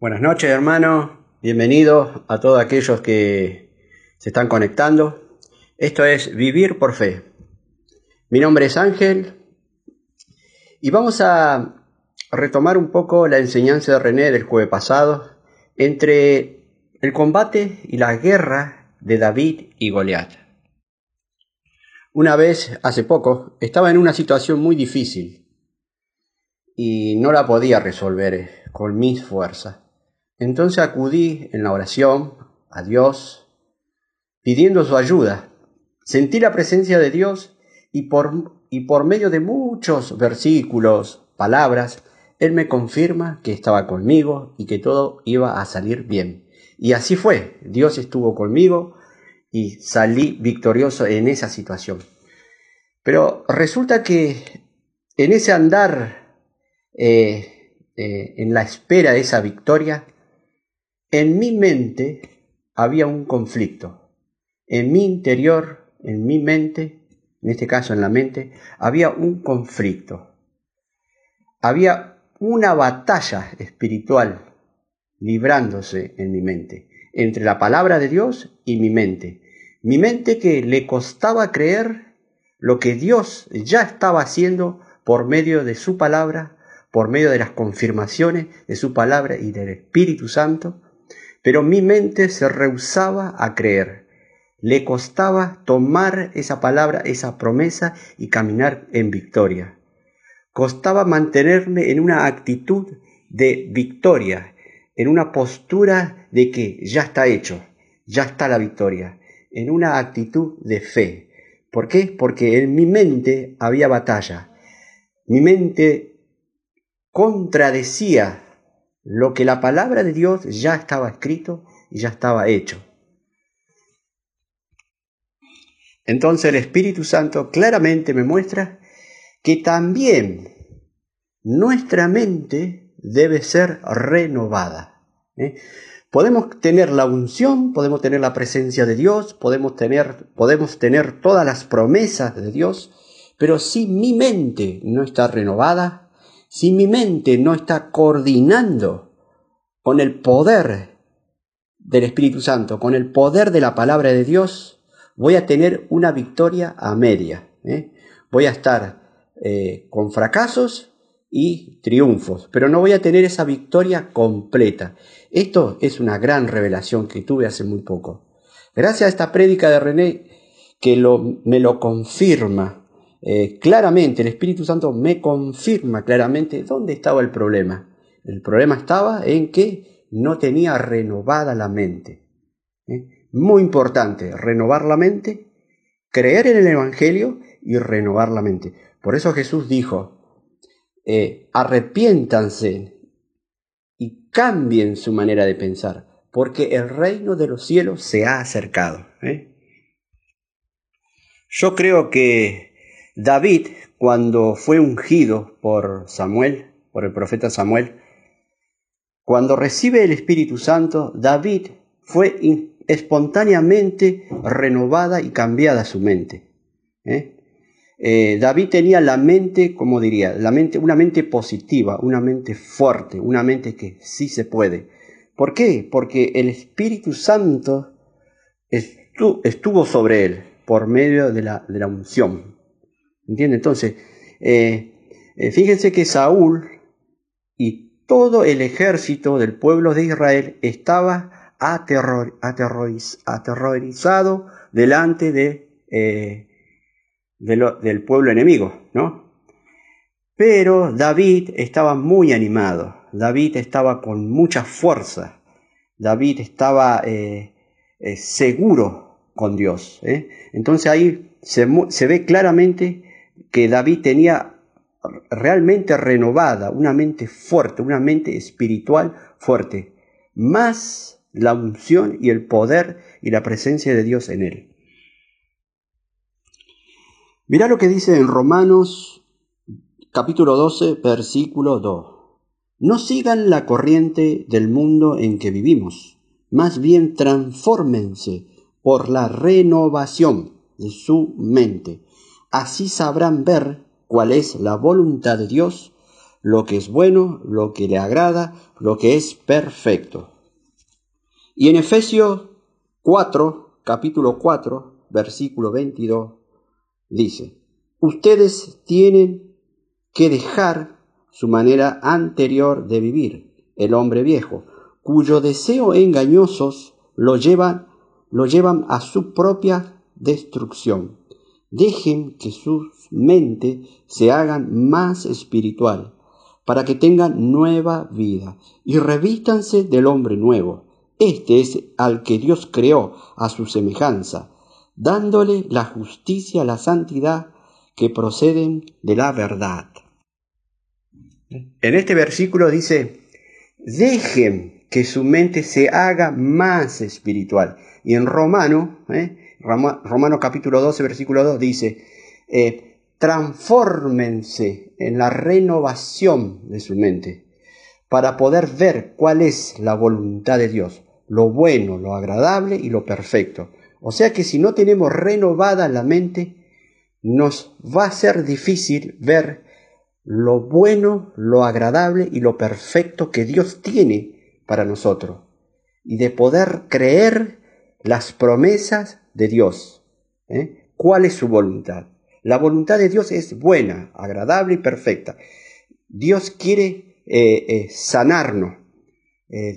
Buenas noches, hermanos. Bienvenidos a todos aquellos que se están conectando. Esto es Vivir por Fe. Mi nombre es Ángel y vamos a retomar un poco la enseñanza de René del jueves pasado entre el combate y la guerra de David y Goliat. Una vez, hace poco, estaba en una situación muy difícil y no la podía resolver con mis fuerzas. Entonces acudí en la oración a Dios, pidiendo su ayuda. Sentí la presencia de Dios y por, y por medio de muchos versículos, palabras, Él me confirma que estaba conmigo y que todo iba a salir bien. Y así fue. Dios estuvo conmigo y salí victorioso en esa situación. Pero resulta que en ese andar, eh, eh, en la espera de esa victoria, en mi mente había un conflicto. En mi interior, en mi mente, en este caso en la mente, había un conflicto. Había una batalla espiritual librándose en mi mente, entre la palabra de Dios y mi mente. Mi mente que le costaba creer lo que Dios ya estaba haciendo por medio de su palabra, por medio de las confirmaciones de su palabra y del Espíritu Santo, pero mi mente se rehusaba a creer. Le costaba tomar esa palabra, esa promesa y caminar en victoria. Costaba mantenerme en una actitud de victoria, en una postura de que ya está hecho, ya está la victoria, en una actitud de fe. ¿Por qué? Porque en mi mente había batalla. Mi mente contradecía lo que la palabra de Dios ya estaba escrito y ya estaba hecho. Entonces el Espíritu Santo claramente me muestra que también nuestra mente debe ser renovada. ¿eh? Podemos tener la unción, podemos tener la presencia de Dios, podemos tener, podemos tener todas las promesas de Dios, pero si mi mente no está renovada, si mi mente no está coordinando con el poder del Espíritu Santo, con el poder de la palabra de Dios, voy a tener una victoria a media. ¿eh? Voy a estar eh, con fracasos y triunfos, pero no voy a tener esa victoria completa. Esto es una gran revelación que tuve hace muy poco. Gracias a esta prédica de René que me lo confirma eh, claramente, el Espíritu Santo me confirma claramente dónde estaba el problema. El problema estaba en que no tenía renovada la mente. ¿eh? Muy importante, renovar la mente, creer en el Evangelio y renovar la mente. Por eso Jesús dijo, eh, arrepiéntanse y cambien su manera de pensar, porque el reino de los cielos se ha acercado. Yo creo que David, cuando fue ungido por Samuel, por el profeta Samuel, cuando recibe el Espíritu Santo, David fue espontáneamente renovada y cambiada su mente. ¿eh? Eh, David tenía la mente, como diría, la mente, una mente positiva, una mente fuerte, una mente que sí se puede. ¿Por qué? Porque el Espíritu Santo estuvo sobre él por medio de la, de la unción. ¿Entiende? Entonces, eh, eh, fíjense que Saúl y todo el ejército del pueblo de Israel estaba aterrorizado delante de, eh, del pueblo enemigo, ¿no? Pero David estaba muy animado, David estaba con mucha fuerza, David estaba seguro con Dios. Entonces ahí se ve claramente que David tenía realmente renovada, una mente fuerte, una mente espiritual fuerte, más la unción y el poder y la presencia de Dios en él. Mirá lo que dice en Romanos capítulo 12, versículo 2. No sigan la corriente del mundo en que vivimos, más bien transfórmense por la renovación de su mente Así sabrán ver cuál es la voluntad de Dios, lo que es bueno, lo que le agrada, lo que es perfecto. Y en Efesios 4, capítulo 4, versículo 22, dice, ustedes tienen que dejar su manera anterior de vivir, el hombre viejo, cuyo deseo engañosos lo llevan, lo llevan a su propia destrucción. Dejen que su mente se hagan más espiritual, para que tengan nueva vida, y revístanse del hombre nuevo. Este es al que Dios creó a su semejanza, dándole la justicia, la santidad que proceden de la verdad. En este versículo dice, dejen que su mente se haga más espiritual. Y en Romano, ¿eh? Romano capítulo 12, versículo 2 dice, eh, transfórmense en la renovación de su mente para poder ver cuál es la voluntad de Dios, lo bueno, lo agradable y lo perfecto. O sea que si no tenemos renovada la mente, nos va a ser difícil ver lo bueno, lo agradable y lo perfecto que Dios tiene para nosotros y de poder creer las promesas de Dios. ¿eh? ¿Cuál es su voluntad? La voluntad de Dios es buena, agradable y perfecta. Dios quiere eh, eh, sanarnos.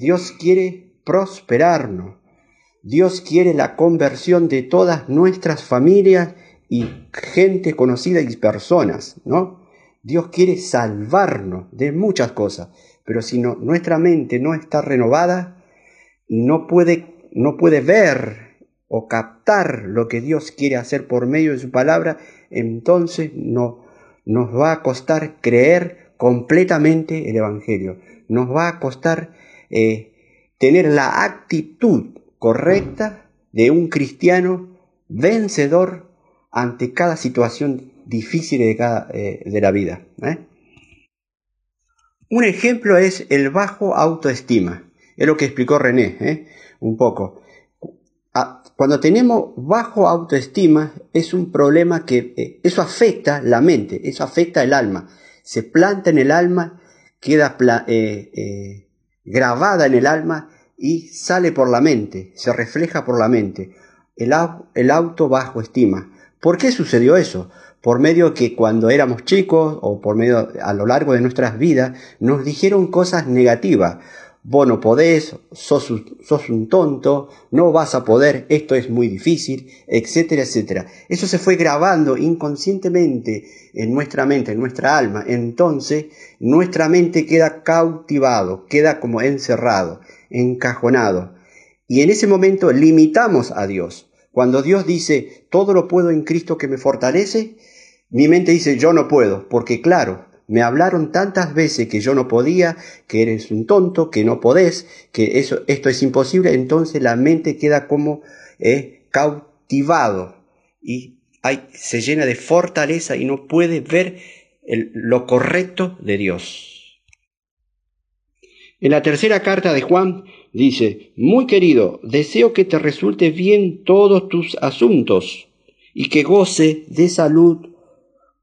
Dios quiere prosperarnos. Dios quiere la conversión de todas nuestras familias y gente conocida y personas, ¿no? Dios quiere salvarnos de muchas cosas, pero si nuestra mente no está renovada, no puede, no puede ver o captar lo que Dios quiere hacer por medio de su palabra, entonces no, nos va a costar creer completamente el Evangelio. Nos va a costar eh, tener la actitud correcta de un cristiano vencedor ante cada situación difícil de, cada, eh, de la vida. ¿eh? Un ejemplo es el bajo autoestima. Es lo que explicó René un poco. Ah, cuando tenemos bajo autoestima es un problema que eso afecta la mente, eso afecta el alma. Se planta en el alma, queda grabada en el alma y sale por la mente, se refleja por la mente. El, el auto bajo estima. ¿Por qué sucedió eso? Por medio que cuando éramos chicos o por medio a lo largo de nuestras vidas nos dijeron cosas negativas. Vos no podés, sos, sos un tonto, no vas a poder, esto es muy difícil, etcétera, etcétera. Eso se fue grabando inconscientemente en nuestra mente, en nuestra alma. Entonces nuestra mente queda cautivado, queda como encerrado encajonado. Y en ese momento limitamos a Dios. Cuando Dios dice, todo lo puedo en Cristo que me fortalece, mi mente dice, yo no puedo, porque claro, me hablaron tantas veces que yo no podía, que eres un tonto, que no podés, que eso, esto es imposible, entonces la mente queda como eh, cautivado y se llena de fortaleza y no puede ver lo correcto de Dios. En la tercera carta de Juan dice, muy querido, deseo que te resulte bien todos tus asuntos y que goce de salud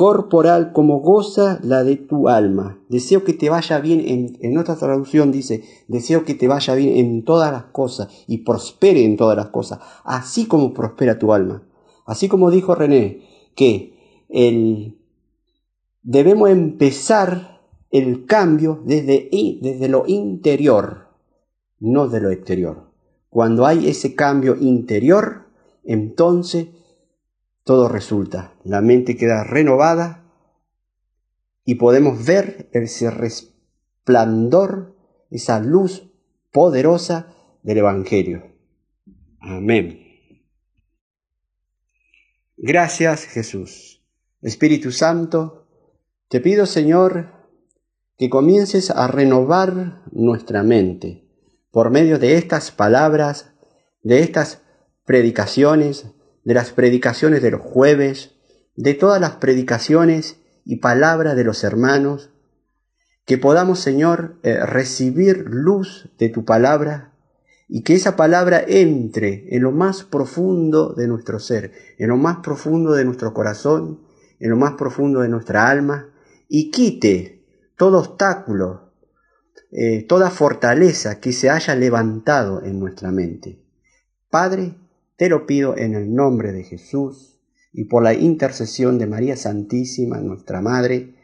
corporal como goza la de tu alma. Deseo que te vaya bien, en, en otra traducción dice, deseo que te vaya bien en todas las cosas y prospere en todas las cosas, así como prospera tu alma. Así como dijo René, que el, debemos empezar el cambio desde, desde lo interior, no de lo exterior. Cuando hay ese cambio interior, entonces todo resulta. La mente queda renovada y podemos ver ese resplandor, esa luz poderosa del Evangelio. Amén. Gracias Jesús. Espíritu Santo, te pido Señor, que comiences a renovar nuestra mente por medio de estas palabras, de estas predicaciones, de las predicaciones de los jueves, de todas las predicaciones y palabras de los hermanos, que podamos, Señor, eh, recibir luz de tu palabra y que esa palabra entre en lo más profundo de nuestro ser, en lo más profundo de nuestro corazón, en lo más profundo de nuestra alma y quite todo obstáculo, eh, toda fortaleza que se haya levantado en nuestra mente. Padre, te lo pido en el nombre de Jesús y por la intercesión de María Santísima, nuestra Madre,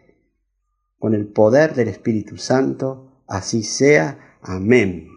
con el poder del Espíritu Santo, así sea. Amén.